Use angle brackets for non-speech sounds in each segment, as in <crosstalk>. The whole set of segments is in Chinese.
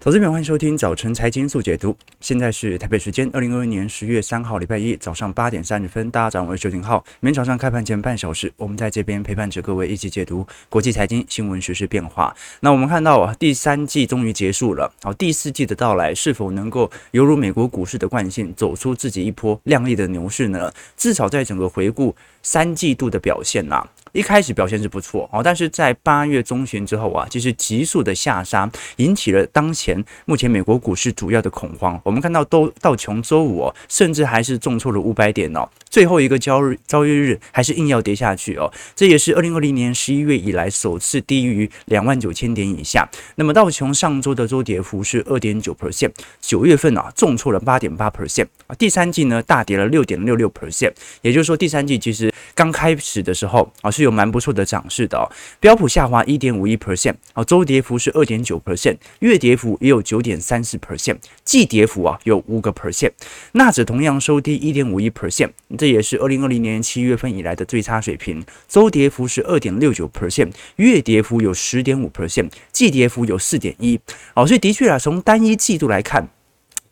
投资朋友，欢迎收听早晨财经速解读。现在是台北时间二零二一年十月三号礼拜一早上八点三十分，大家早上好，我是周廷浩。每天早上开盘前半小时，我们在这边陪伴着各位一起解读国际财经新闻、时事变化。那我们看到啊，第三季终于结束了，好，第四季的到来是否能够犹如美国股市的惯性，走出自己一波亮丽的牛市呢？至少在整个回顾三季度的表现呐、啊。一开始表现是不错哦，但是在八月中旬之后啊，其实急速的下杀，引起了当前目前美国股市主要的恐慌。我们看到都道琼周五哦，甚至还是重挫了五百点哦，最后一个交易日交易日还是硬要跌下去哦，这也是二零二零年十一月以来首次低于两万九千点以下。那么道琼上周的周跌幅是二点九 percent，九月份啊重挫了八点八 percent 啊，第三季呢大跌了六点六六 percent，也就是说第三季其实刚开始的时候啊。是有蛮不错的涨势的哦，标普下滑一点五一 percent，啊，周跌幅是二点九 percent，月跌幅也有九点三四 percent，季跌幅啊有五个 percent，纳指同样收低一点五一 percent，这也是二零二零年七月份以来的最差水平，周跌幅是二点六九 percent，月跌幅有十点五 percent，季跌幅有四点一，哦，所以的确啊，从单一季度来看。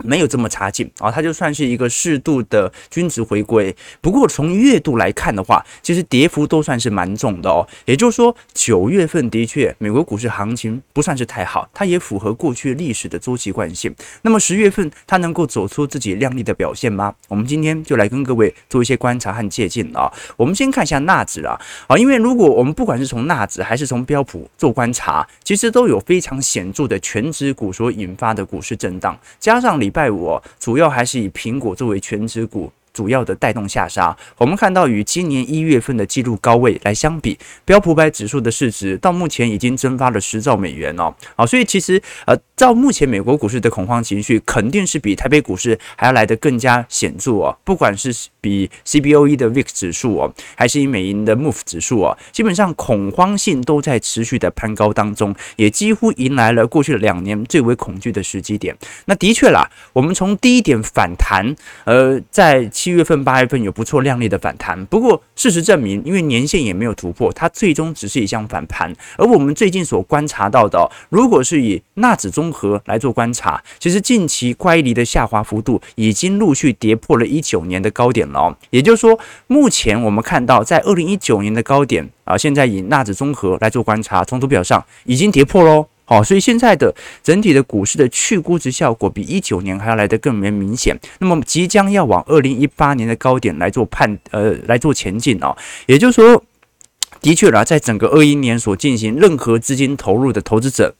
没有这么差劲啊，它就算是一个适度的均值回归。不过从月度来看的话，其实跌幅都算是蛮重的哦。也就是说，九月份的确美国股市行情不算是太好，它也符合过去历史的周期惯性。那么十月份它能够走出自己亮丽的表现吗？我们今天就来跟各位做一些观察和借鉴啊。我们先看一下纳指啊，啊，因为如果我们不管是从纳指还是从标普做观察，其实都有非常显著的全指股所引发的股市震荡，加上礼拜五主要还是以苹果作为全职股。主要的带动下杀，我们看到与今年一月份的纪录高位来相比，标普百指数的市值到目前已经蒸发了十兆美元哦，好，所以其实呃，照目前美国股市的恐慌情绪，肯定是比台北股市还要来得更加显著哦，不管是比 CBOE 的 VIX 指数哦，还是以美银的 MOVE 指数哦，基本上恐慌性都在持续的攀高当中，也几乎迎来了过去两年最为恐惧的时机点。那的确啦，我们从低点反弹，呃，在七月份、八月份有不错亮丽的反弹，不过事实证明，因为年线也没有突破，它最终只是一项反弹。而我们最近所观察到的，如果是以纳指综合来做观察，其实近期乖离的下滑幅度已经陆续跌破了一九年的高点了。也就是说，目前我们看到在二零一九年的高点啊，现在以纳指综合来做观察，从图表上已经跌破喽。好，所以现在的整体的股市的去估值效果比一九年还要来得更为明显。那么即将要往二零一八年的高点来做判，呃，来做前进哦。也就是说，的确啦，在整个二一年所进行任何资金投入的投资者，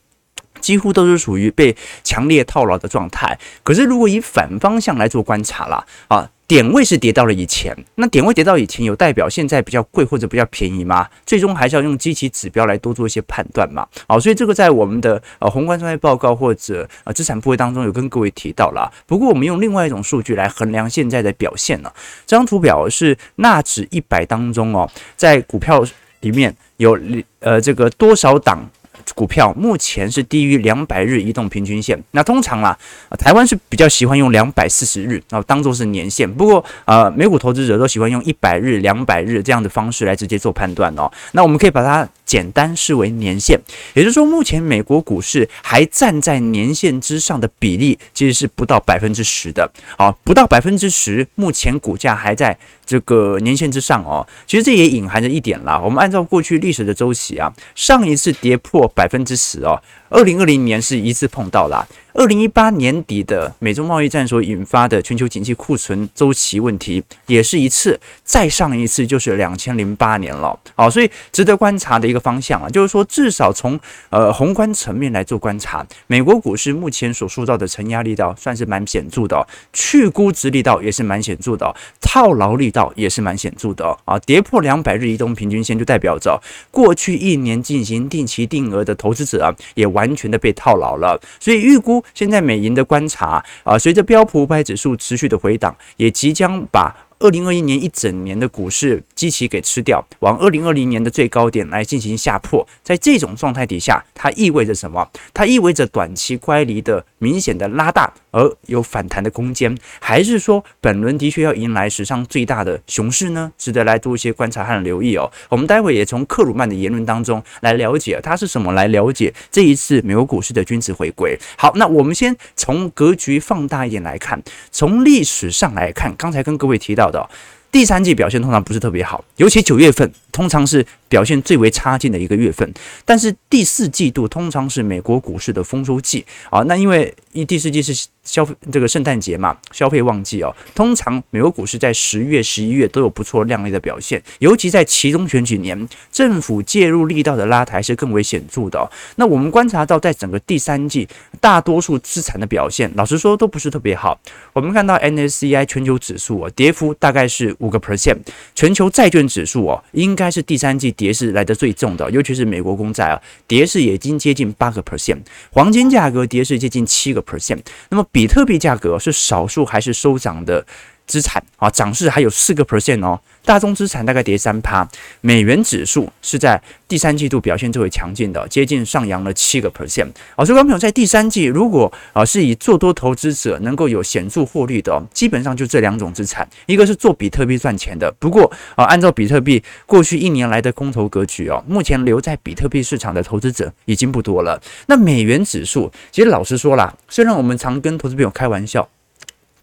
几乎都是属于被强烈套牢的状态。可是如果以反方向来做观察啦，啊。点位是跌到了以前，那点位跌到以前有代表现在比较贵或者比较便宜吗？最终还是要用机器指标来多做一些判断嘛。好，所以这个在我们的呃宏观专业报告或者呃资产部位当中有跟各位提到了。不过我们用另外一种数据来衡量现在的表现呢。这张图表是纳指一百当中哦，在股票里面有呃这个多少档？股票目前是低于两百日移动平均线。那通常啦，台湾是比较喜欢用两百四十日，然后当做是年线。不过，呃，美股投资者都喜欢用一百日、两百日这样的方式来直接做判断哦。那我们可以把它简单视为年线，也就是说，目前美国股市还站在年线之上的比例其实是不到百分之十的。好，不到百分之十，目前股价还在这个年线之上哦。其实这也隐含着一点啦，我们按照过去历史的周期啊，上一次跌破百分之十哦，二零二零年是一次碰到啦。二零一八年底的美中贸易战所引发的全球经济库存周期问题，也是一次，再上一次就是两千零八年了。好，所以值得观察的一个方向啊，就是说至少从呃宏观层面来做观察，美国股市目前所塑造的承压力道算是蛮显著的，去估值力道也是蛮显著的，套牢力道也是蛮显著的啊。跌破两百日移动平均线，就代表着过去一年进行定期定额的投资者啊，也完全的被套牢了。所以预估。现在美银的观察啊，随着标普五百指数持续的回档，也即将把二零二一年一整年的股市基期给吃掉，往二零二零年的最高点来进行下破。在这种状态底下，它意味着什么？它意味着短期乖离的明显的拉大，而有反弹的空间，还是说本轮的确要迎来史上最大的熊市呢？值得来做一些观察和留意哦。我们待会也从克鲁曼的言论当中来了解他是什么，来了解这一次美国股市的均值回归。好，那我们先从格局放大一点来看，从历史上来看，刚才跟各位提到好的。第三季表现通常不是特别好，尤其九月份通常是表现最为差劲的一个月份。但是第四季度通常是美国股市的丰收季啊，那因为一第四季是消费这个圣诞节嘛，消费旺季哦。通常美国股市在十月、十一月都有不错亮丽的表现，尤其在其中选举年，政府介入力道的拉抬是更为显著的。那我们观察到，在整个第三季，大多数资产的表现，老实说都不是特别好。我们看到 MSCI 全球指数哦，跌幅大概是。五个 percent，全球债券指数哦，应该是第三季跌势来得最重的，尤其是美国公债啊，跌势已经接近八个 percent，黄金价格跌势接近七个 percent，那么比特币价格是少数还是收涨的资产啊，涨势还有四个 percent 哦。大宗资产大概跌三趴，美元指数是在第三季度表现最为强劲的，接近上扬了七个 percent。啊，所以朋友在第三季如果啊是以做多投资者能够有显著获利的，基本上就这两种资产，一个是做比特币赚钱的。不过啊，按照比特币过去一年来的空头格局哦，目前留在比特币市场的投资者已经不多了。那美元指数，其实老实说啦，虽然我们常跟投资朋友开玩笑。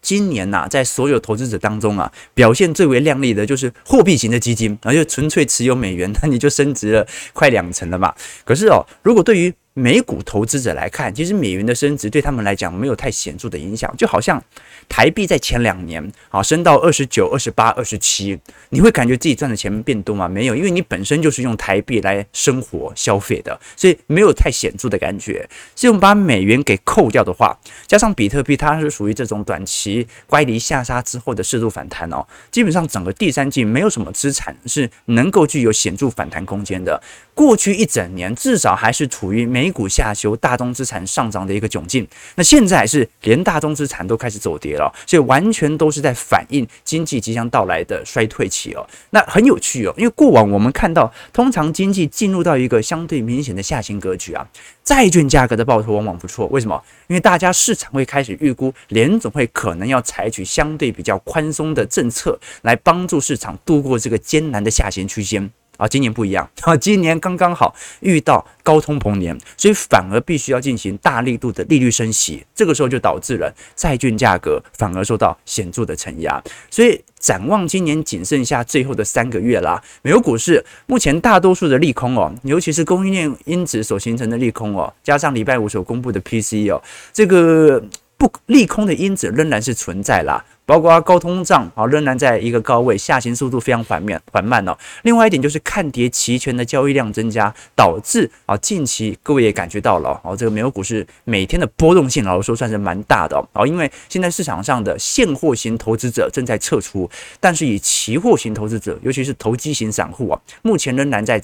今年呐、啊，在所有投资者当中啊，表现最为亮丽的就是货币型的基金，而且纯粹持有美元，那你就升值了快两成了嘛。可是哦，如果对于美股投资者来看，其实美元的升值对他们来讲没有太显著的影响，就好像台币在前两年啊升到二十九、二十八、二十七，你会感觉自己赚的钱变多吗？没有，因为你本身就是用台币来生活消费的，所以没有太显著的感觉。所以我们把美元给扣掉的话，加上比特币，它是属于这种短期乖离下杀之后的适度反弹哦，基本上整个第三季没有什么资产是能够具有显著反弹空间的。过去一整年至少还是处于美股下修、大宗资产上涨的一个窘境。那现在是连大宗资产都开始走跌了，所以完全都是在反映经济即将到来的衰退期哦。那很有趣哦，因为过往我们看到，通常经济进入到一个相对明显的下行格局啊，债券价格的报酬往往不错。为什么？因为大家市场会开始预估联总会可能要采取相对比较宽松的政策，来帮助市场度过这个艰难的下行区间。啊，今年不一样 <laughs> 啊，今年刚刚好遇到高通膨年，所以反而必须要进行大力度的利率升息，这个时候就导致了债券价格反而受到显著的承压。所以展望今年仅剩下最后的三个月啦，美国股市目前大多数的利空哦，尤其是供应链因子所形成的利空哦，加上礼拜五所公布的 PCE 哦，这个不利空的因子仍然是存在啦。包括高通胀啊，仍然在一个高位，下行速度非常缓慢缓慢哦。另外一点就是看跌期权的交易量增加，导致啊近期各位也感觉到了哦，这个美国股市每天的波动性老实说算是蛮大的哦。因为现在市场上的现货型投资者正在撤出，但是以期货型投资者，尤其是投机型散户啊，目前仍然在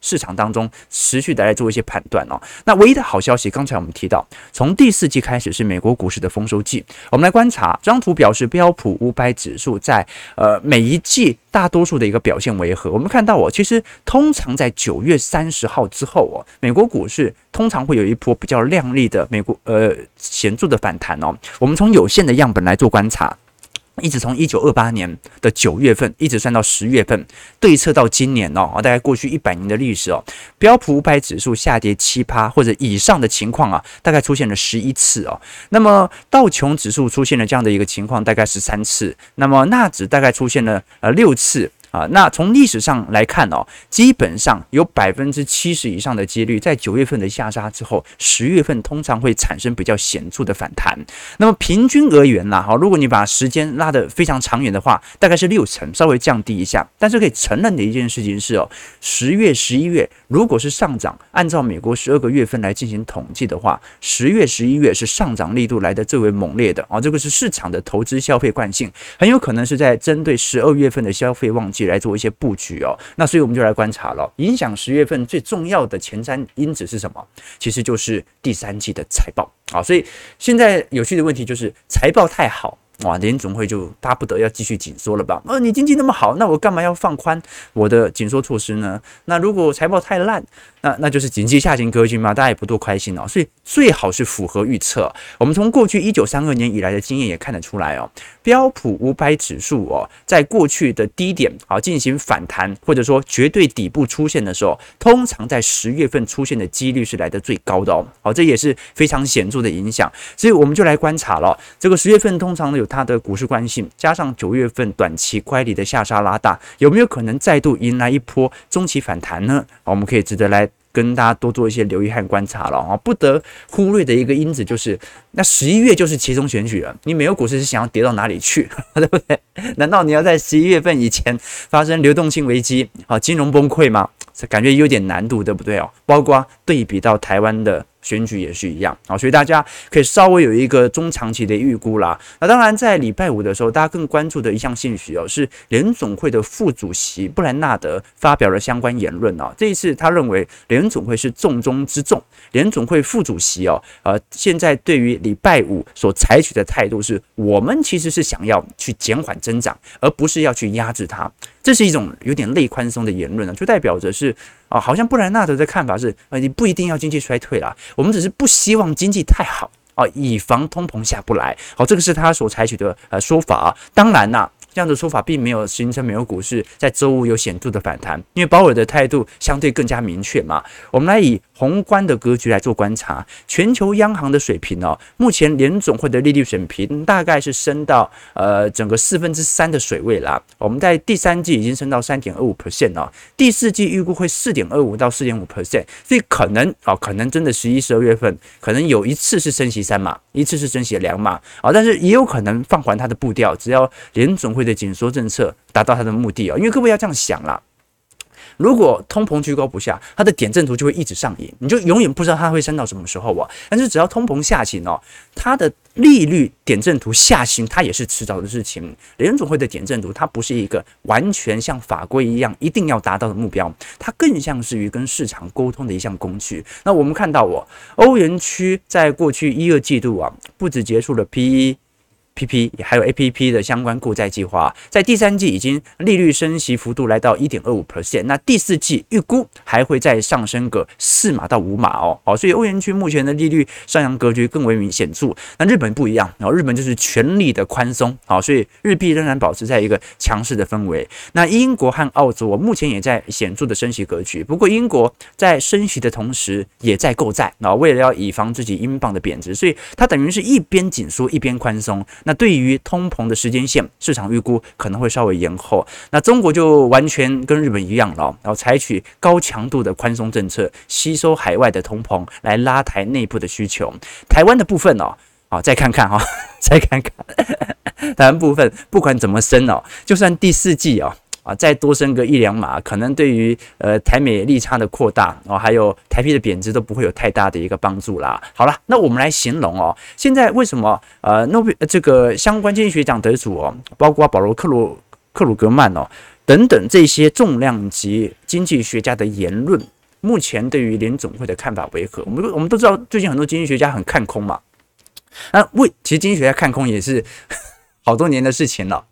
市场当中持续的来做一些判断哦。那唯一的好消息，刚才我们提到，从第四季开始是美国股市的丰收季，我们来观察这张图表示标。标普五百指数在呃每一季大多数的一个表现为何？我们看到哦，其实通常在九月三十号之后哦，美国股市通常会有一波比较亮丽的美国呃显著的反弹哦。我们从有限的样本来做观察。一直从一九二八年的九月份一直算到十月份，对策到今年哦，大概过去一百年的历史哦，标普五百指数下跌七趴或者以上的情况啊，大概出现了十一次哦。那么道琼指数出现了这样的一个情况，大概十三次。那么纳指大概出现了呃六次。啊，那从历史上来看哦，基本上有百分之七十以上的几率，在九月份的下杀之后，十月份通常会产生比较显著的反弹。那么平均而言啦，哈，如果你把时间拉得非常长远的话，大概是六成，稍微降低一下。但是可以承认的一件事情是哦，十月、十一月如果是上涨，按照美国十二个月份来进行统计的话，十月、十一月是上涨力度来得最为猛烈的啊。这个是市场的投资消费惯性，很有可能是在针对十二月份的消费旺季。来做一些布局哦，那所以我们就来观察了。影响十月份最重要的前瞻因子是什么？其实就是第三季的财报啊。所以现在有趣的问题就是财报太好哇，联总会就巴不得要继续紧缩了吧？呃，你经济那么好，那我干嘛要放宽我的紧缩措施呢？那如果财报太烂，那那就是经济下行格局嘛，大家也不多开心哦。所以最好是符合预测。我们从过去一九三二年以来的经验也看得出来哦，标普五百指数哦，在过去的低点啊进行反弹，或者说绝对底部出现的时候，通常在十月份出现的几率是来得最高的哦。好，这也是非常显著的影响。所以我们就来观察了，这个十月份通常呢它的股市惯性，加上九月份短期乖离的下杀拉大，有没有可能再度迎来一波中期反弹呢？我们可以值得来。跟大家多做一些留意和观察了啊，不得忽略的一个因子就是，那十一月就是其中选举了，你美国股市是想要跌到哪里去，<laughs> 对不对？难道你要在十一月份以前发生流动性危机啊，金融崩溃吗？这感觉有点难度，对不对哦？包括对比到台湾的。选举也是一样啊，所以大家可以稍微有一个中长期的预估啦。那当然，在礼拜五的时候，大家更关注的一项信息哦，是联总会的副主席布兰纳德发表了相关言论啊。这一次，他认为联总会是重中之重。联总会副主席哦，呃，现在对于礼拜五所采取的态度是，我们其实是想要去减缓增长，而不是要去压制它。这是一种有点类宽松的言论啊，就代表着是啊，好像布莱纳德的看法是，啊，你不一定要经济衰退啦，我们只是不希望经济太好啊，以防通膨下不来。好，这个是他所采取的呃说法啊。当然呐。这样的说法并没有形成美国股市在周五有显著的反弹，因为鲍尔的态度相对更加明确嘛。我们来以宏观的格局来做观察，全球央行的水平哦，目前联总会的利率水平大概是升到呃整个四分之三的水位啦。我们在第三季已经升到三点二五 percent 哦，第四季预估会四点二五到四点五 percent，所以可能哦，可能真的十一、十二月份可能有一次是升息三码，一次是升息两码啊，但是也有可能放缓它的步调，只要联总会。的紧缩政策达到它的目的啊，因为各位要这样想了，如果通膨居高不下，它的点阵图就会一直上瘾，你就永远不知道它会升到什么时候啊。但是只要通膨下行哦，它的利率点阵图下行，它也是迟早的事情。联准会的点阵图，它不是一个完全像法规一样一定要达到的目标，它更像是于跟市场沟通的一项工具。那我们看到哦，欧元区在过去一二季度啊，不止结束了 PE。P P 还有 A P P 的相关购债计划，在第三季已经利率升息幅度来到一点二五 percent，那第四季预估还会再上升个四码到五码哦，好，所以欧元区目前的利率上扬格局更为明显著。那日本不一样，然后日本就是全力的宽松，好，所以日币仍然保持在一个强势的氛围。那英国和澳洲我目前也在显著的升息格局，不过英国在升息的同时也在购债，那为了要以防自己英镑的贬值，所以它等于是一边紧缩一边宽松。那对于通膨的时间线，市场预估可能会稍微延后。那中国就完全跟日本一样了，然后采取高强度的宽松政策，吸收海外的通膨来拉抬内部的需求。台湾的部分哦，好，再看看哈，<laughs> 再看看 <laughs> 台湾部分，不管怎么升哦，就算第四季哦。啊，再多升个一两码，可能对于呃台美利差的扩大哦，还有台币的贬值都不会有太大的一个帮助啦。好了，那我们来形容哦，现在为什么呃诺贝这个相关经济学奖得主哦，包括保罗克鲁克鲁格曼哦等等这些重量级经济学家的言论，目前对于联总会的看法为何？我们我们都知道，最近很多经济学家很看空嘛。那为其实经济学家看空也是 <laughs> 好多年的事情了。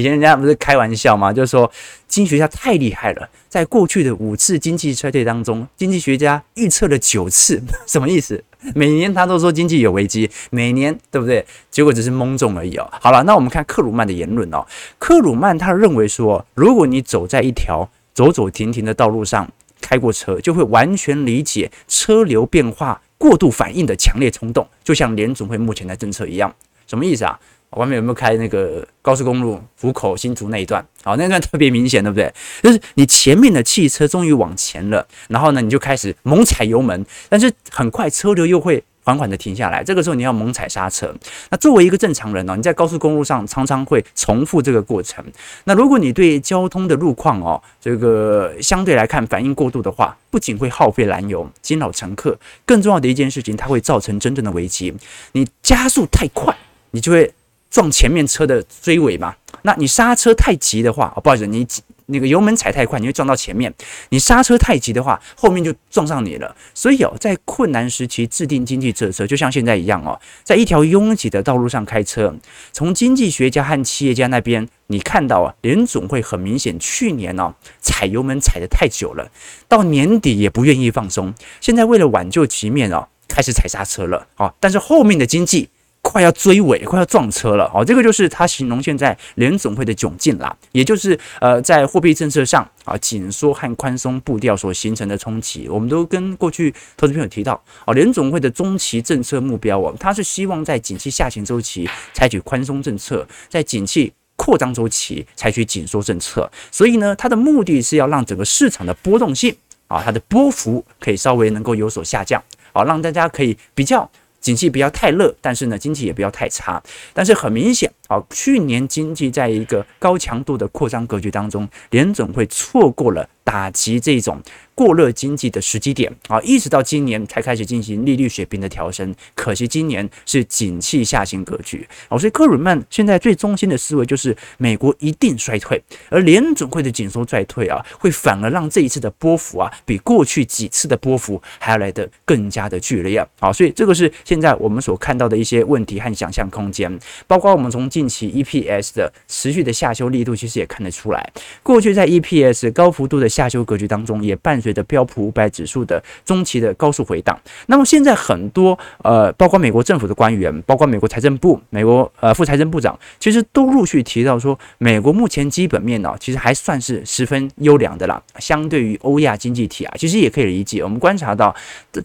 以前人家不是开玩笑吗？就是说经济学家太厉害了，在过去的五次经济衰退当中，经济学家预测了九次，<laughs> 什么意思？每年他都说经济有危机，每年对不对？结果只是蒙中而已哦。好了，那我们看克鲁曼的言论哦。克鲁曼他认为说，如果你走在一条走走停停的道路上，开过车，就会完全理解车流变化过度反应的强烈冲动，就像联总会目前的政策一样。什么意思啊？外面有没有开那个高速公路浦口新竹那一段？好，那段特别明显，对不对？就是你前面的汽车终于往前了，然后呢，你就开始猛踩油门，但是很快车流又会缓缓的停下来。这个时候你要猛踩刹车。那作为一个正常人哦，你在高速公路上常常会重复这个过程。那如果你对交通的路况哦，这个相对来看反应过度的话，不仅会耗费燃油、惊扰乘客，更重要的一件事情，它会造成真正的危机。你加速太快，你就会。撞前面车的追尾嘛？那你刹车太急的话，不好意思，你那个油门踩太快，你会撞到前面；你刹车太急的话，后面就撞上你了。所以哦，在困难时期制定经济政策，就像现在一样哦，在一条拥挤的道路上开车，从经济学家和企业家那边，你看到啊，联总会很明显去年哦踩油门踩得太久了，到年底也不愿意放松。现在为了挽救局面哦，开始踩刹车了啊，但是后面的经济。快要追尾，快要撞车了哦！这个就是他形容现在联总会的窘境啦，也就是呃，在货币政策上啊紧缩和宽松步调所形成的冲击。我们都跟过去投资朋友提到啊，联总会的中期政策目标哦，他是希望在景气下行周期采取宽松政策，在景气扩张周期采取紧缩政策。所以呢，它的目的是要让整个市场的波动性啊，它的波幅可以稍微能够有所下降，好，让大家可以比较。景气不要太热，但是呢，经济也不要太差。但是很明显，啊，去年经济在一个高强度的扩张格局当中，联总会错过了打击这种。过热经济的时机点啊，一直到今年才开始进行利率水平的调升。可惜今年是景气下行格局哦，所以克鲁曼现在最中心的思维就是美国一定衰退，而联准会的紧缩衰退啊，会反而让这一次的波幅啊，比过去几次的波幅还要来得更加的剧烈啊。所以这个是现在我们所看到的一些问题和想象空间，包括我们从近期 EPS 的持续的下修力度，其实也看得出来，过去在 EPS 高幅度的下修格局当中，也伴随着标普五百指数的中期的高速回档，那么现在很多呃，包括美国政府的官员，包括美国财政部、美国呃副财政部长，其实都陆续提到说，美国目前基本面呢、其实还算是十分优良的啦。相对于欧亚经济体啊，其实也可以理解。我们观察到，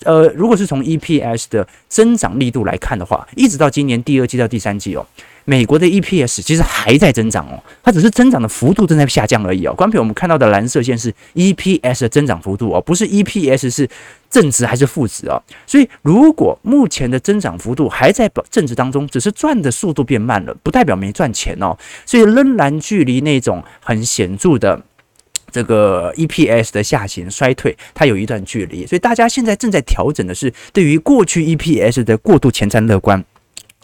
呃，如果是从 EPS 的增长力度来看的话，一直到今年第二季到第三季哦。美国的 EPS 其实还在增长哦，它只是增长的幅度正在下降而已哦。观众朋友，我们看到的蓝色线是 EPS 的增长幅度哦，不是 EPS 是正值还是负值哦。所以，如果目前的增长幅度还在正值当中，只是赚的速度变慢了，不代表没赚钱哦。所以，仍然距离那种很显著的这个 EPS 的下行衰退，它有一段距离。所以，大家现在正在调整的是对于过去 EPS 的过度前瞻乐观。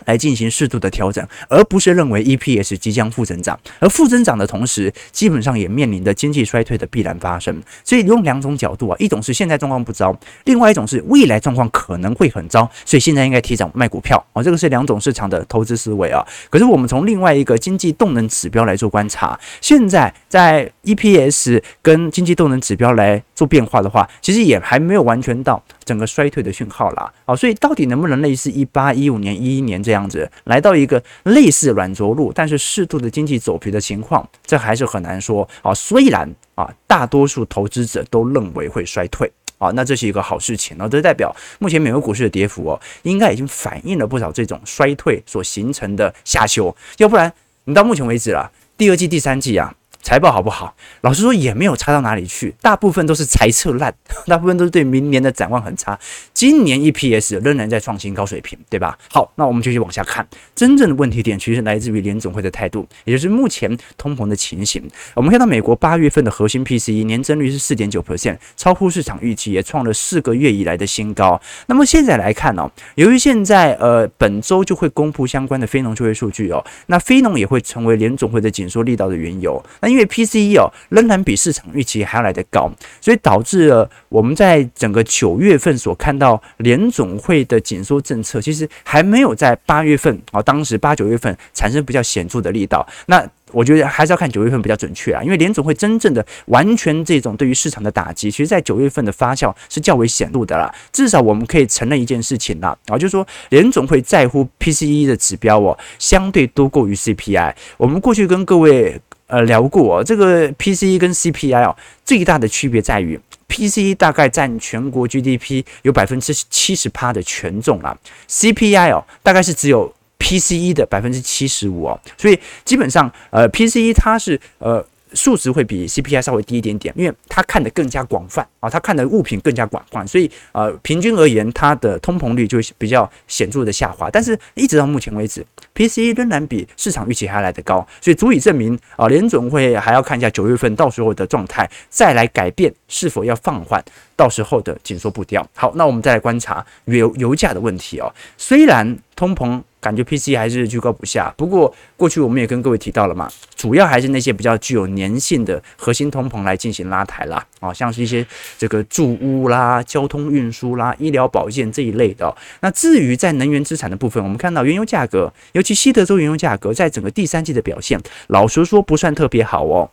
来进行适度的调整，而不是认为 EPS 即将负增长，而负增长的同时，基本上也面临着经济衰退的必然发生。所以用两种角度啊，一种是现在状况不糟，另外一种是未来状况可能会很糟，所以现在应该提早卖股票啊。这个是两种市场的投资思维啊。可是我们从另外一个经济动能指标来做观察，现在在 EPS 跟经济动能指标来做变化的话，其实也还没有完全到整个衰退的讯号啦。好，所以到底能不能类似一八一五年、一一年这这样子来到一个类似软着陆，但是适度的经济走皮的情况，这还是很难说啊。虽然啊，大多数投资者都认为会衰退啊，那这是一个好事情那。这代表目前美国股市的跌幅哦，应该已经反映了不少这种衰退所形成的下修。要不然你到目前为止啊，第二季、第三季啊。财报好不好？老实说也没有差到哪里去，大部分都是财测烂，<laughs> 大部分都是对明年的展望很差。今年 EPS 仍然在创新高水平，对吧？好，那我们继续往下看，真正的问题点其实来自于联总会的态度，也就是目前通膨的情形。我们看到美国八月份的核心 PCE 年增率是四点九 percent，超乎市场预期，也创了四个月以来的新高。那么现在来看呢、哦，由于现在呃本周就会公布相关的非农就业数据哦，那非农也会成为联总会的紧缩力道的缘由。那因为 PCE 哦仍然比市场预期还要来得高，所以导致了我们在整个九月份所看到联总会的紧缩政策，其实还没有在八月份啊，当时八九月份产生比较显著的力道。那我觉得还是要看九月份比较准确啊，因为联总会真正的完全这种对于市场的打击，其实在九月份的发酵是较为显露的啦。至少我们可以承认一件事情啦，啊，就是说联总会在乎 PCE 的指标哦，相对多过于 CPI。我们过去跟各位。呃，聊过哦，这个 PCE 跟 CPI 哦，最大的区别在于 PCE 大概占全国 GDP 有百分之七十八的权重啦，CPI 哦，大概是只有 PCE 的百分之七十五哦，所以基本上呃 PCE 它是呃。数值会比 CPI 稍微低一点点，因为它看得更加广泛啊，它看的物品更加广泛，所以呃，平均而言，它的通膨率就比较显著的下滑。但是，一直到目前为止，PCE 仍然比市场预期还来得高，所以足以证明啊，联总会还要看一下九月份到时候的状态，再来改变是否要放缓。到时候的紧缩步调。好，那我们再来观察油油价的问题哦。虽然通膨感觉 PCE 还是居高不下，不过过去我们也跟各位提到了嘛，主要还是那些比较具有粘性的核心通膨来进行拉抬啦，啊，像是一些这个住屋啦、交通运输啦、医疗保健这一类的。那至于在能源资产的部分，我们看到原油价格，尤其西德州原油价格，在整个第三季的表现，老实说不算特别好哦。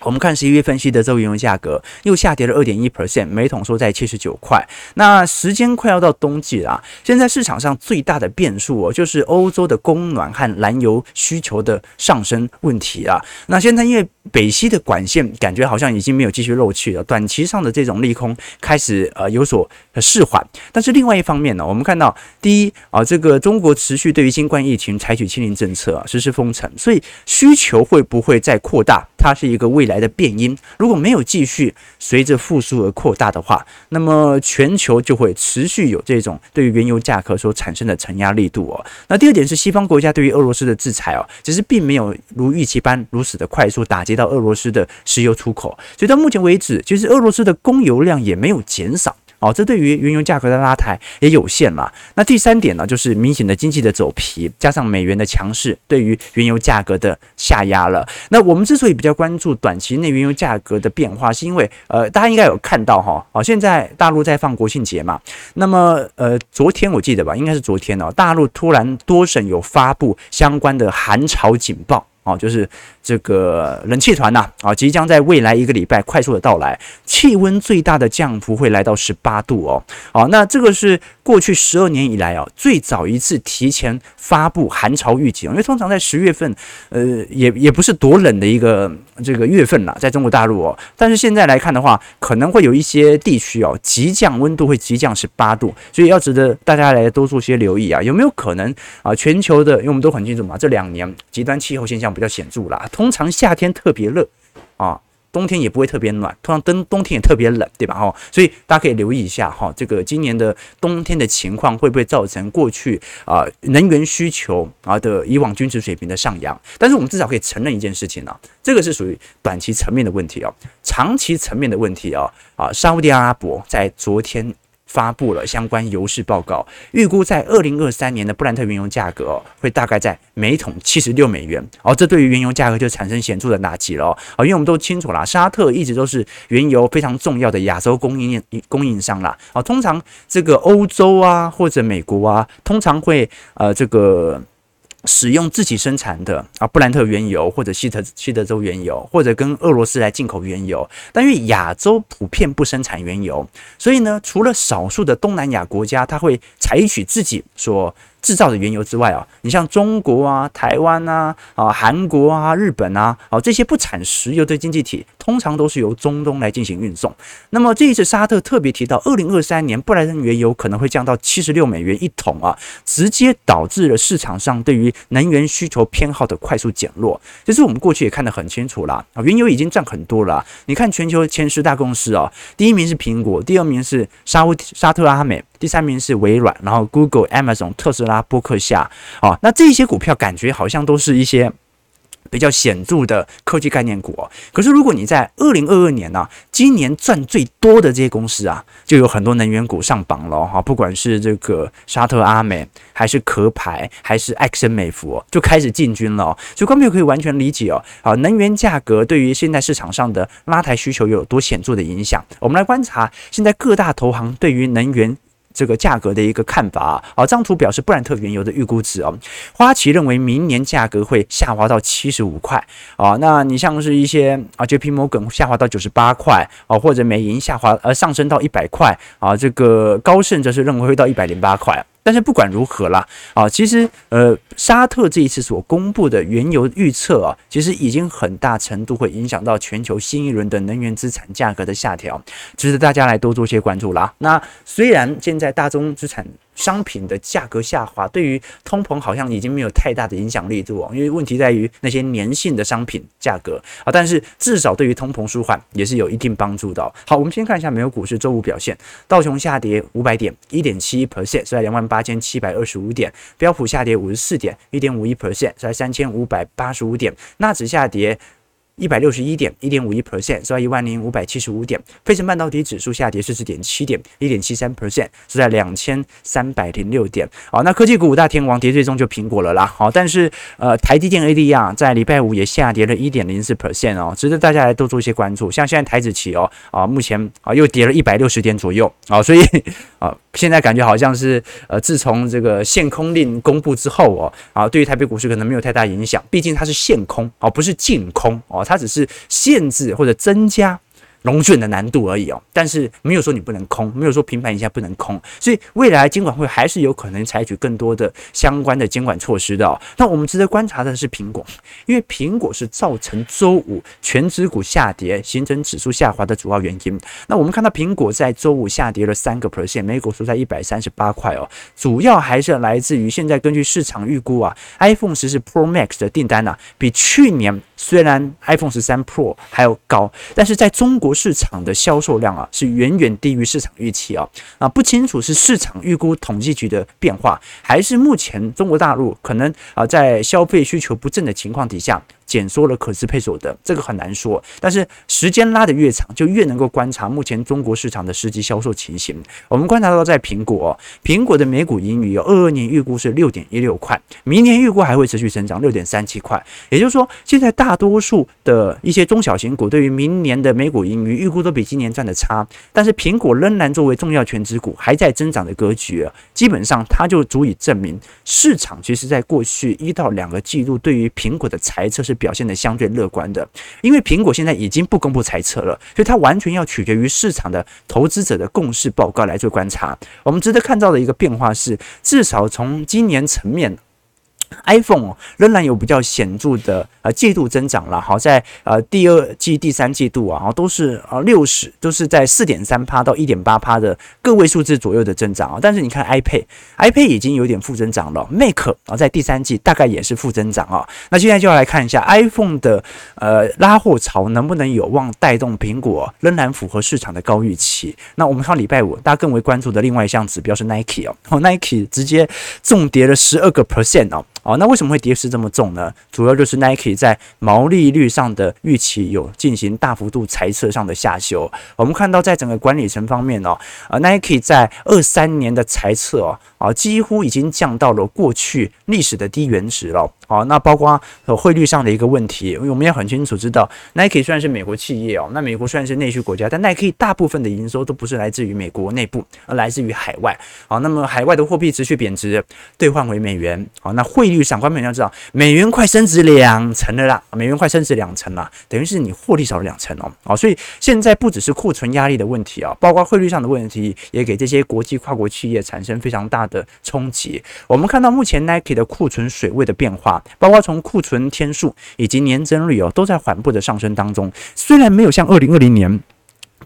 我们看十一月份西德州原油价格又下跌了二点一 percent，每桶收在七十九块。那时间快要到冬季了，现在市场上最大的变数哦，就是欧洲的供暖和燃油需求的上升问题啊。那现在因为北溪的管线感觉好像已经没有继续漏气了，短期上的这种利空开始呃有所释缓。但是另外一方面呢，我们看到第一啊，这个中国持续对于新冠疫情采取清零政策，实施封城，所以需求会不会再扩大？它是一个未来的变因，如果没有继续随着复苏而扩大的话，那么全球就会持续有这种对于原油价格所产生的承压力度哦。那第二点是西方国家对于俄罗斯的制裁哦，其实并没有如预期般如此的快速打击到俄罗斯的石油出口，所以到目前为止，其实俄罗斯的供油量也没有减少。哦，这对于原油价格的拉抬也有限嘛。那第三点呢，就是明显的经济的走皮，加上美元的强势，对于原油价格的下压了。那我们之所以比较关注短期内原油价格的变化，是因为呃，大家应该有看到哈，哦，现在大陆在放国庆节嘛。那么呃，昨天我记得吧，应该是昨天哦，大陆突然多省有发布相关的寒潮警报。哦，就是这个冷气团呐，啊，即将在未来一个礼拜快速的到来，气温最大的降幅会来到十八度哦。好，那这个是过去十二年以来啊最早一次提前发布寒潮预警，因为通常在十月份，呃，也也不是多冷的一个这个月份啦，在中国大陆哦。但是现在来看的话，可能会有一些地区哦，急降温度会急降十八度，所以要值得大家来多做些留意啊。有没有可能啊？全球的，因为我们都很清楚嘛，这两年极端气候现象。比较显著啦，通常夏天特别热啊，冬天也不会特别暖，通常冬冬天也特别冷，对吧？哈，所以大家可以留意一下哈，这个今年的冬天的情况会不会造成过去啊能源需求啊的以往均值水平的上扬？但是我们至少可以承认一件事情啊，这个是属于短期层面的问题哦，长期层面的问题哦啊，沙乌地阿拉伯在昨天。发布了相关油市报告，预估在二零二三年的布兰特原油价格会大概在每桶七十六美元。哦，这对于原油价格就产生显著的打击了。哦，因为我们都清楚啦，沙特一直都是原油非常重要的亚洲供应供应商啦。哦，通常这个欧洲啊或者美国啊，通常会呃这个。使用自己生产的啊布兰特原油或者西德西德州原油，或者跟俄罗斯来进口原油，但因为亚洲普遍不生产原油，所以呢，除了少数的东南亚国家，它会采取自己所制造的原油之外啊，你像中国啊、台湾啊、啊韩国啊、日本啊，啊这些不产石油的经济体，通常都是由中东来进行运送。那么这一次沙特特别提到，二零二三年布兰特原油可能会降到七十六美元一桶啊，直接导致了市场上对于能源需求偏好的快速减弱。其实我们过去也看得很清楚了啊，原油已经占很多了。你看全球前十大公司啊，第一名是苹果，第二名是沙乌沙特阿美。第三名是微软，然后 Google、Amazon、特斯拉、波克夏，啊，那这些股票感觉好像都是一些比较显著的科技概念股。可是如果你在二零二二年呢，今年赚最多的这些公司啊，就有很多能源股上榜了哈，不管是这个沙特阿美，还是壳牌，还是埃克森美孚，就开始进军了。哦所以观众朋友可以完全理解哦，啊，能源价格对于现在市场上的拉抬需求有多显著的影响。我们来观察现在各大投行对于能源。这个价格的一个看法啊，啊，这张图表示布兰特原油的预估值哦。花旗认为明年价格会下滑到七十五块啊，那你像是一些啊，JP Morgan 下滑到九十八块啊，或者美银下滑呃上升到一百块啊，这个高盛则是认为会到一百零八块。但是不管如何啦，啊，其实呃，沙特这一次所公布的原油预测啊，其实已经很大程度会影响到全球新一轮的能源资产价格的下调，值得大家来多做些关注啦。那虽然现在大宗资产商品的价格下滑，对于通膨好像已经没有太大的影响力度，因为问题在于那些粘性的商品价格啊，但是至少对于通膨舒缓也是有一定帮助的。好，我们先看一下美国股市周五表现，道琼下跌五百点，一点七一 percent，是在两万八千七百二十五点；标普下跌五十四点，一点五一 percent，是在三千五百八十五点；纳指下跌。一百六十一点，一点五一 percent，收在一万零五百七十五点。费城半导体指数下跌四十点七点，一点七三 percent，收在两千三百零六点。好，那科技股五大天王跌最终就苹果了啦。好，但是呃，台积电 ADR 在礼拜五也下跌了一点零四 percent 哦，值得大家来多做一些关注。像现在台指期哦，啊，目前啊又跌了一百六十点左右啊，所以啊，现在感觉好像是呃，自从这个限空令公布之后哦，啊，对于台北股市可能没有太大影响，毕竟它是限空哦，不是净空哦，它只是限制或者增加。融券的难度而已哦，但是没有说你不能空，没有说平盘以下不能空，所以未来监管会还是有可能采取更多的相关的监管措施的哦。那我们值得观察的是苹果，因为苹果是造成周五全指股下跌、形成指数下滑的主要原因。那我们看到苹果在周五下跌了三个 percent，每股收在一百三十八块哦，主要还是来自于现在根据市场预估啊，iPhone 十四 Pro Max 的订单呐、啊，比去年虽然 iPhone 十三 Pro 还要高，但是在中国。市场的销售量啊，是远远低于市场预期啊啊，不清楚是市场预估统计局的变化，还是目前中国大陆可能啊在消费需求不振的情况底下。减缩了可支配所得，这个很难说。但是时间拉得越长，就越能够观察目前中国市场的实际销售情形。我们观察到，在苹果，苹果的每股盈余有二二年预估是六点一六块，明年预估还会持续增长六点三七块。也就是说，现在大多数的一些中小型股对于明年的每股盈余预估都比今年赚的差，但是苹果仍然作为重要权值股还在增长的格局，基本上它就足以证明市场其实在过去一到两个季度对于苹果的财测是。表现的相对乐观的，因为苹果现在已经不公布财测了，所以它完全要取决于市场的投资者的共识报告来做观察。我们值得看到的一个变化是，至少从今年层面。iPhone 仍然有比较显著的呃季度增长了，好在呃第二季、第三季度啊，都是呃六十都是在四点三趴到一点八趴的个位数字左右的增长啊。但是你看 iPad，iPad 已经有点负增长了，Mac 啊在第三季大概也是负增长啊。那现在就要来看一下 iPhone 的呃拉货潮能不能有望带动苹果仍然符合市场的高预期。那我们看礼拜五大家更为关注的另外一项指标是 Nike 哦，Nike 直接重跌了十二个 percent 哦。哦，那为什么会跌势这么重呢？主要就是 Nike 在毛利率上的预期有进行大幅度裁撤上的下修。我们看到，在整个管理层方面哦，呃，Nike 在二三年的裁撤哦，啊，几乎已经降到了过去历史的低原值了。哦，那包括汇率上的一个问题，因为我们要很清楚知道，Nike 虽然是美国企业哦，那美国虽然是内需国家，但 Nike 大部分的营收都不是来自于美国内部，而来自于海外。好，那么海外的货币持续贬值，兑换为美元。好，那汇率上，观众朋友要知道，美元快升值两成了啦，美元快升值两成了，等于是你获利少了两成哦。好，所以现在不只是库存压力的问题啊，包括汇率上的问题，也给这些国际跨国企业产生非常大的冲击。我们看到目前 Nike 的库存水位的变化。包括从库存天数以及年增率哦，都在缓步的上升当中。虽然没有像二零二零年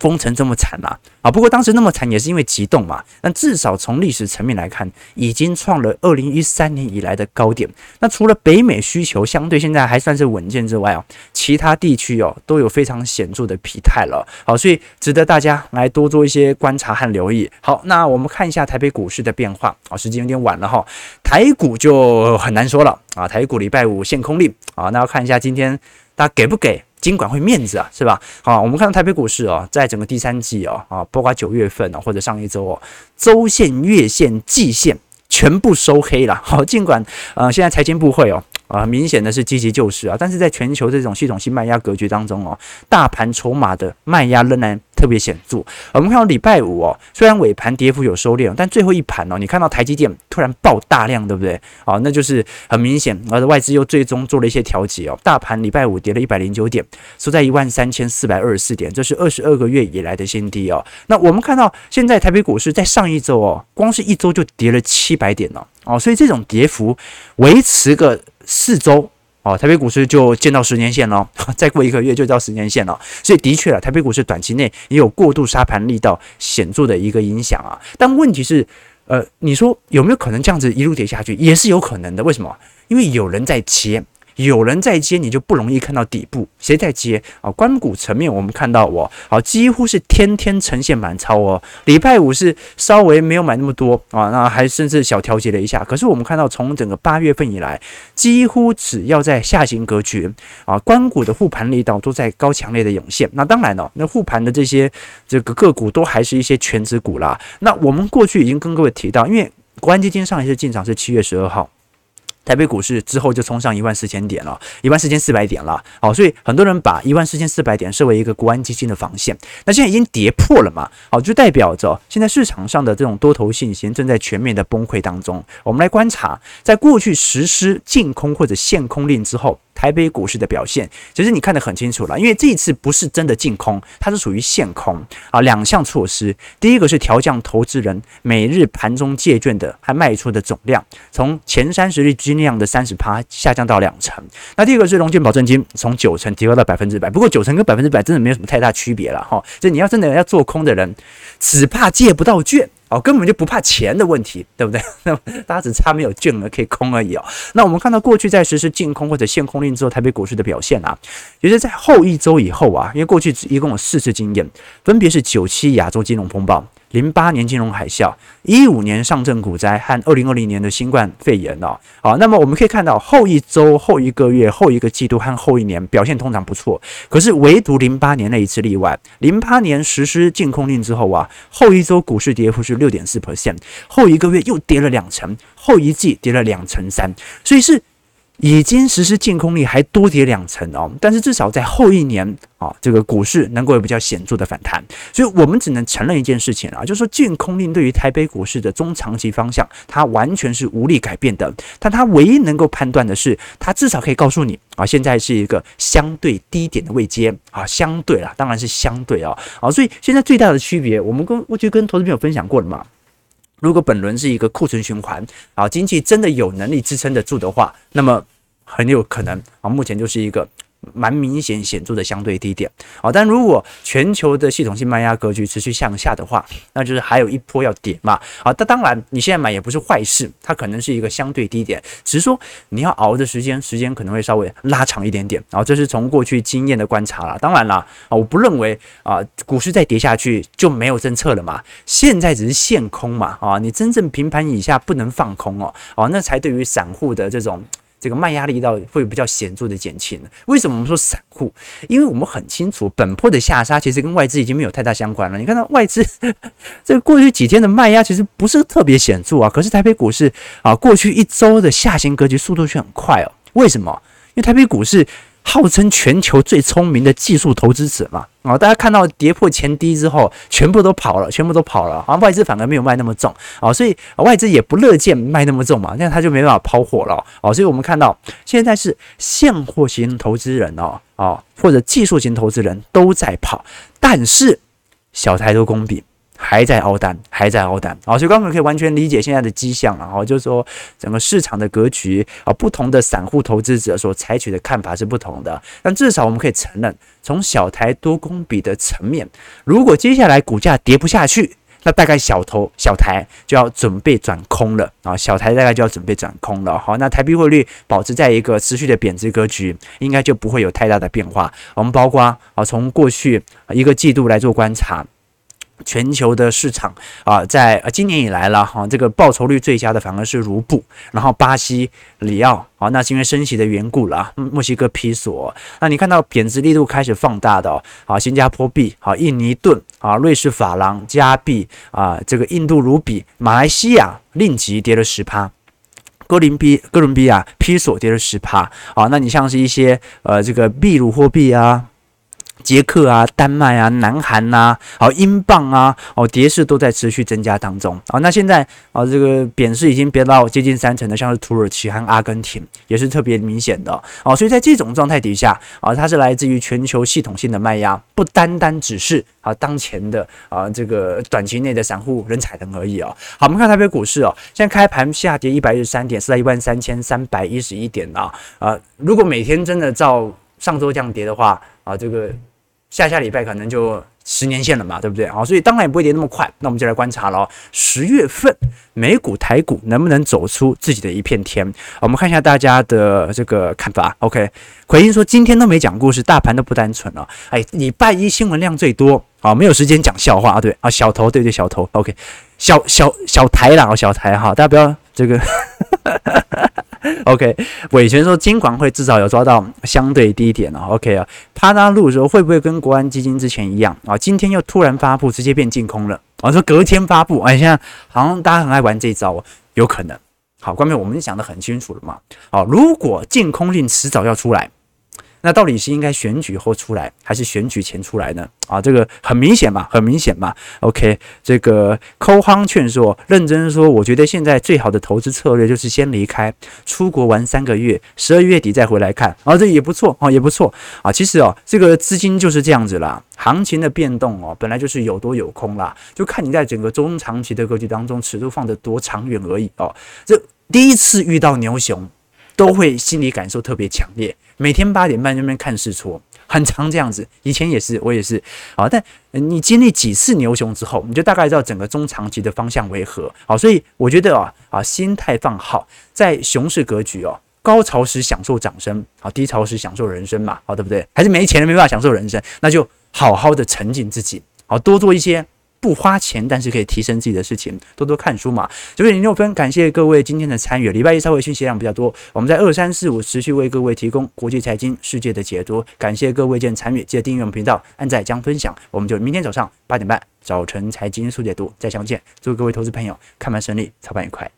封城这么惨啦，啊，不过当时那么惨也是因为急冻嘛。但至少从历史层面来看，已经创了二零一三年以来的高点。那除了北美需求相对现在还算是稳健之外哦，其他地区哦都有非常显著的疲态了。好，所以值得大家来多做一些观察和留意。好，那我们看一下台北股市的变化。啊，时间有点晚了哈，台股就很难说了啊。台股礼拜五限空令啊，那要看一下今天大家给不给？尽管会面子啊，是吧？好，我们看到台北股市哦，在整个第三季哦，啊，包括九月份哦，或者上一周哦，周线、月线、季线全部收黑了。<laughs> 好，尽管呃，现在财经部会哦。啊，明显的是积极救市啊，但是在全球这种系统性卖压格局当中哦，大盘筹码的卖压仍然特别显著。我们看到礼拜五哦，虽然尾盘跌幅有收敛，但最后一盘哦，你看到台积电突然爆大量，对不对？啊，那就是很明显，而外资又最终做了一些调节哦。大盘礼拜五跌了一百零九点，收在一万三千四百二十四点，这是二十二个月以来的新低哦。那我们看到现在台北股市在上一周哦，光是一周就跌了七百点了哦，所以这种跌幅维持个。四周哦，台北股市就见到十年线了，<laughs> 再过一个月就到十年线了，所以的确啊，台北股市短期内也有过度杀盘力道显著的一个影响啊。但问题是，呃，你说有没有可能这样子一路跌下去，也是有可能的。为什么？因为有人在切，有人在接，你就不容易看到底部谁在接啊。关股层面，我们看到我好几乎是天天呈现满超哦。礼拜五是稍微没有买那么多啊，那还甚至小调节了一下。可是我们看到从整个八月份以来，几乎只要在下行格局啊，关股的护盘力道都在高强烈的涌现。那当然了，那护盘的这些这个个股都还是一些全值股啦。那我们过去已经跟各位提到，因为国安基金上一次进场是七月十二号。台北股市之后就冲上一万四千点了，一万四千四百点了。好，所以很多人把一万四千四百点设为一个国安基金的防线。那现在已经跌破了嘛？好，就代表着现在市场上的这种多头信心正在全面的崩溃当中。我们来观察，在过去实施净空或者限空令之后。台北股市的表现，其实你看得很清楚了，因为这一次不是真的净空，它是属于限空啊。两项措施，第一个是调降投资人每日盘中借券的还卖出的总量，从前三十日均量的三十趴下降到两成。那第二个是融券保证金从九成提高到百分之百，不过九成跟百分之百真的没有什么太大区别了哈。就你要真的要做空的人，只怕借不到券。哦，根本就不怕钱的问题，<laughs> 对不对？<laughs> 那大家只差没有券额可以空而已哦。那我们看到过去在实施净空或者限空令之后，台北股市的表现啊，也就是在后一周以后啊，因为过去一共有四次经验，分别是九七亚洲金融风暴。零八年金融海啸，一五年上证股灾和二零二零年的新冠肺炎哦，好，那么我们可以看到后一周、后一个月、后一个季度和后一年表现通常不错，可是唯独零八年那一次例外。零八年实施禁空令之后啊，后一周股市跌幅是六点四 percent，后一个月又跌了两成，后一季跌了两成三，所以是。已经实施净空令，还多跌两成哦，但是至少在后一年啊，这个股市能够有比较显著的反弹，所以我们只能承认一件事情啊，就是说净空令对于台北股市的中长期方向，它完全是无力改变的。但它唯一能够判断的是，它至少可以告诉你啊，现在是一个相对低点的位阶啊，相对啦，当然是相对啊，啊，所以现在最大的区别，我们跟我就跟投资朋友分享过了嘛。如果本轮是一个库存循环啊，经济真的有能力支撑得住的话，那么很有可能啊，目前就是一个。蛮明显显著的相对低点啊，但如果全球的系统性卖压格局持续向下的话，那就是还有一波要跌嘛啊。但当然你现在买也不是坏事，它可能是一个相对低点，只是说你要熬的时间，时间可能会稍微拉长一点点啊。这是从过去经验的观察了。当然了啊，我不认为啊，股市再跌下去就没有政策了嘛。现在只是限空嘛啊，你真正平盘以下不能放空哦哦，那才对于散户的这种。这个卖压力道会比较显著的减轻。为什么我们说散户？因为我们很清楚，本坡的下杀其实跟外资已经没有太大相关了。你看到外资 <laughs> 这过去几天的卖压其实不是特别显著啊，可是台北股市啊，过去一周的下行格局速度却很快哦。为什么？因为台北股市。号称全球最聪明的技术投资者嘛，啊，大家看到跌破前低之后，全部都跑了，全部都跑了，啊，外资反而没有卖那么重，啊，所以外资也不乐见卖那么重嘛，那他就没办法抛货了，啊，所以我们看到现在是现货型投资人哦，啊，或者技术型投资人都在跑，但是小台都公平。还在凹单，还在凹单，好，所以刚刚可以完全理解现在的迹象了，哈，就是说整个市场的格局啊，不同的散户投资者所采取的看法是不同的，但至少我们可以承认，从小台多空比的层面，如果接下来股价跌不下去，那大概小头小台就要准备转空了啊，小台大概就要准备转空了，好，那台币汇率保持在一个持续的贬值格局，应该就不会有太大的变化。我们包括啊，从过去一个季度来做观察。全球的市场啊，在今年以来了哈，这个报酬率最佳的反而是卢布，然后巴西里奥啊，那是因为升息的缘故了。墨西哥比索，那你看到贬值力度开始放大的哦，啊，新加坡币啊，印尼盾啊，瑞士法郎加币啊，这个印度卢比，马来西亚令吉跌了十趴，哥林比哥伦比亚比索跌了十趴啊，那你像是一些呃这个秘鲁货币啊。捷克啊，丹麦啊，南韩呐、啊，好，英镑啊，哦，跌势都在持续增加当中啊。那现在啊，这个贬势已经跌到接近三成的，像是土耳其和阿根廷也是特别明显的哦。所以在这种状态底下啊，它是来自于全球系统性的卖压，不单单只是啊当前的啊这个短期内的散户人踩人而已哦。好，我们看台北股市哦，现在开盘下跌一百一十三点，是在一万三千三百一十一点啊。啊，如果每天真的照上周这样跌的话啊，这个。下下礼拜可能就十年线了嘛，对不对？好，所以当然也不会跌那么快。那我们就来观察了，十月份美股、台股能不能走出自己的一片天？我们看一下大家的这个看法。OK，奎因说今天都没讲故事，大盘都不单纯了。哎，礼拜一新闻量最多，啊，没有时间讲笑话啊。对啊，小头，对对小头。OK，小小小台啦，小台哈，大家不要这个。<laughs> <laughs> OK，伟权说金管会至少有抓到相对低点哦。OK 啊，帕拉路说会不会跟国安基金之前一样啊？今天又突然发布，直接变净空了。我、啊、说隔天发布，哎，现在好像大家很爱玩这一招，有可能。好，关键我们想得很清楚了嘛。好，如果净空令迟早要出来。那到底是应该选举后出来，还是选举前出来呢？啊，这个很明显嘛，很明显嘛。OK，这个抠夯劝说，认真说，我觉得现在最好的投资策略就是先离开，出国玩三个月，十二月底再回来看。啊，这也不错啊，也不错啊。其实哦，这个资金就是这样子啦，行情的变动哦，本来就是有多有空啦，就看你在整个中长期的格局当中，尺度放得多长远而已哦。这第一次遇到牛熊，都会心理感受特别强烈。每天八点半那边看试错，很常这样子。以前也是，我也是啊。但你经历几次牛熊之后，你就大概知道整个中长期的方向为何。好，所以我觉得啊啊，心态放好，在熊市格局哦，高潮时享受掌声，好，低潮时享受人生嘛，好，对不对？还是没钱了没办法享受人生，那就好好的沉浸自己，好，多做一些。不花钱，但是可以提升自己的事情，多多看书嘛。九点零六分，感谢各位今天的参与。礼拜一稍微信息量比较多，我们在二三四五持续为各位提供国际财经世界的解读。感谢各位见参与，记得订阅我们频道，按赞加分享。我们就明天早上八点半早晨财经速解读再相见。祝各位投资朋友看盘顺利，操盘愉快。